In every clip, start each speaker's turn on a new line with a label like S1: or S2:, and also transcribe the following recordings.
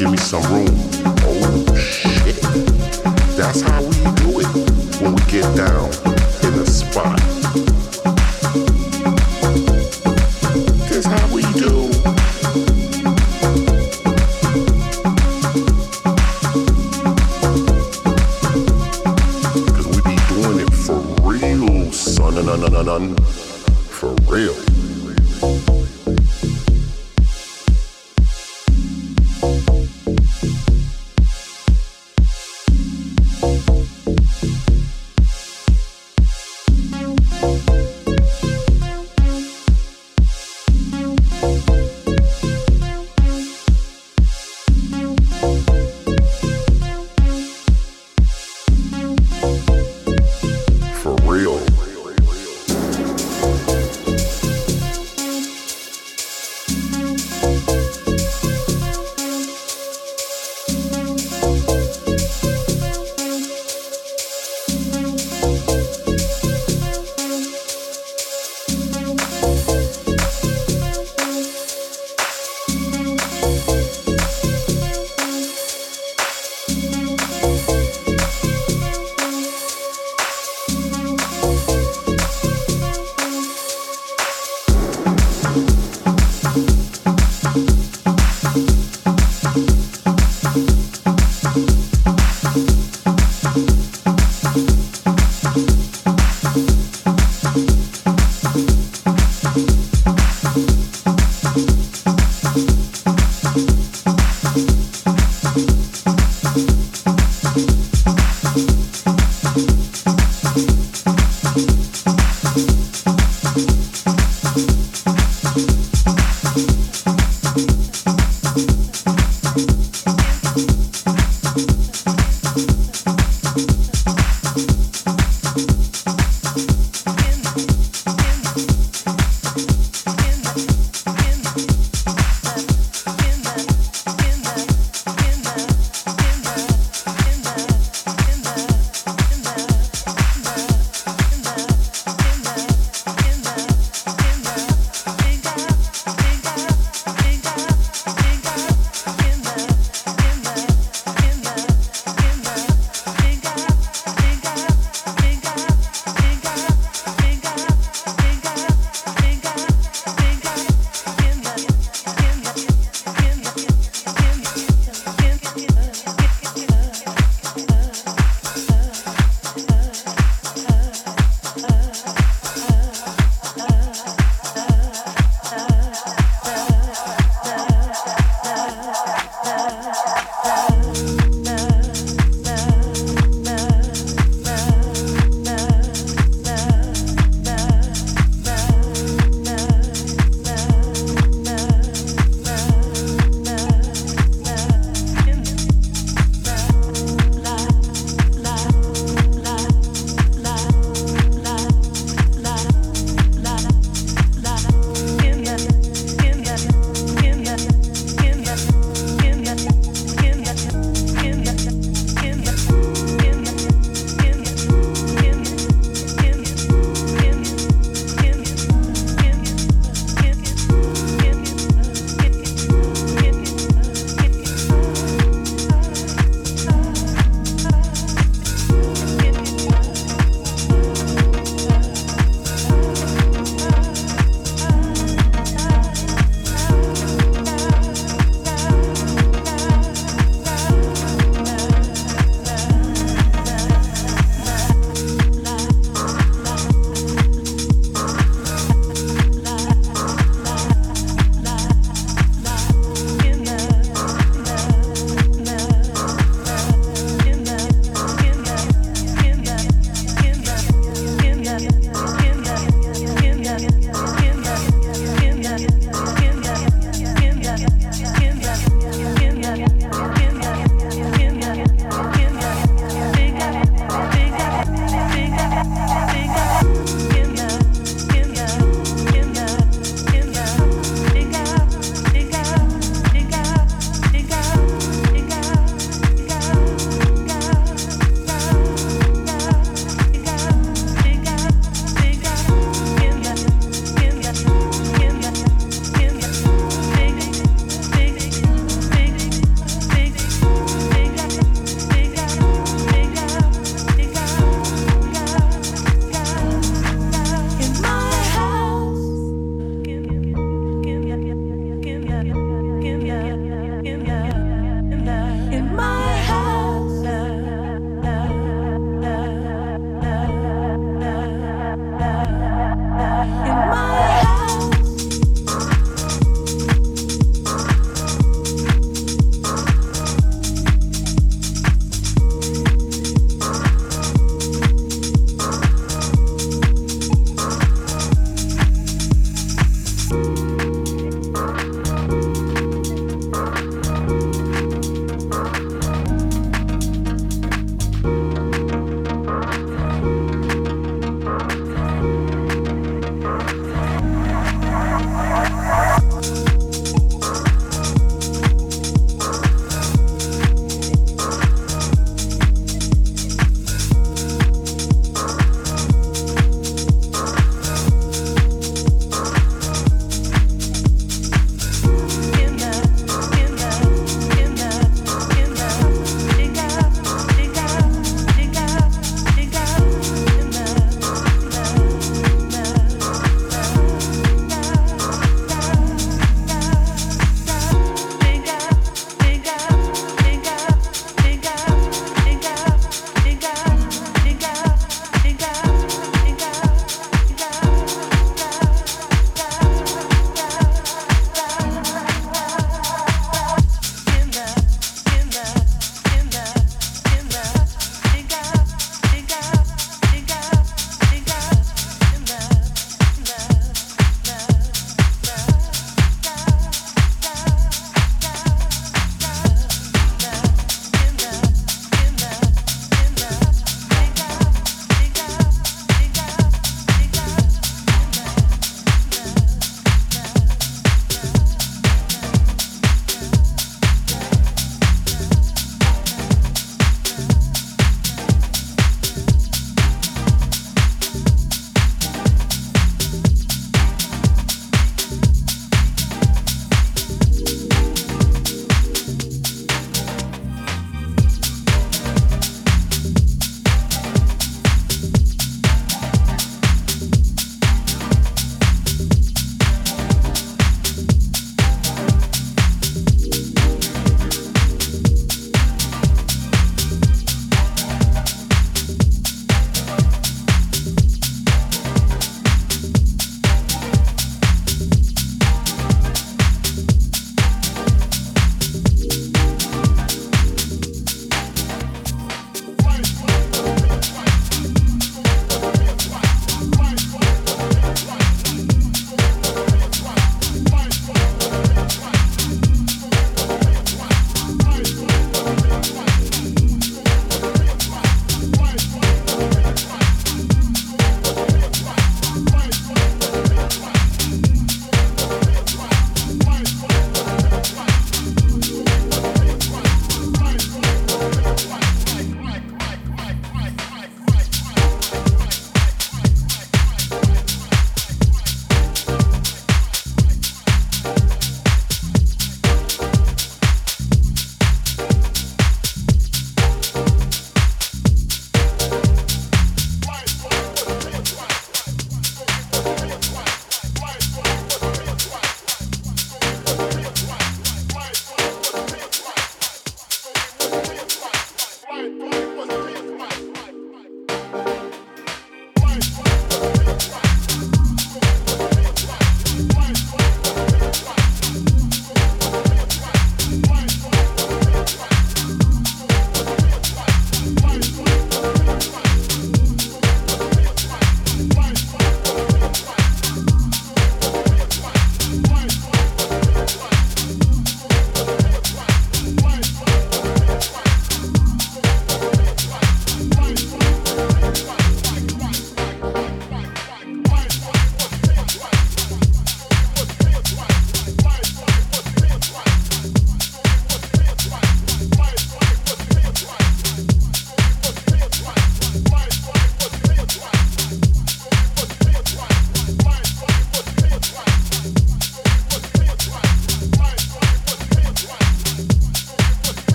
S1: Give me some room. Oh shit. That's how we do it when we get down.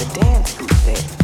S1: the
S2: dance group there.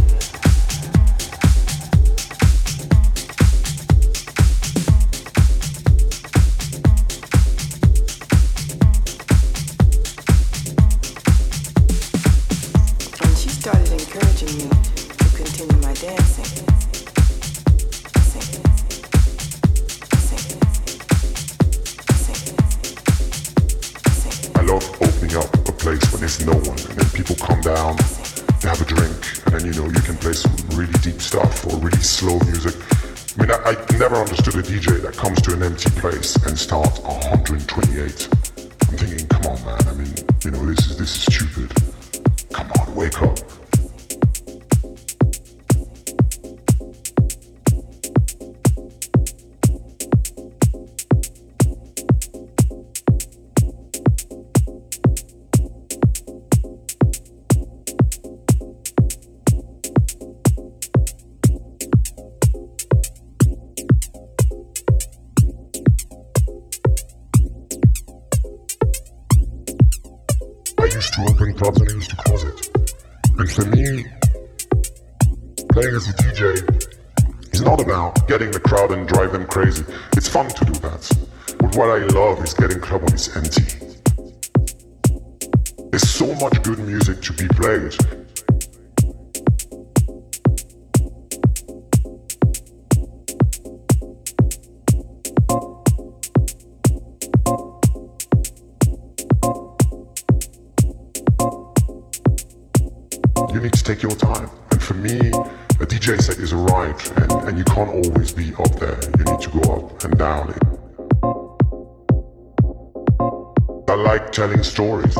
S2: I like telling stories.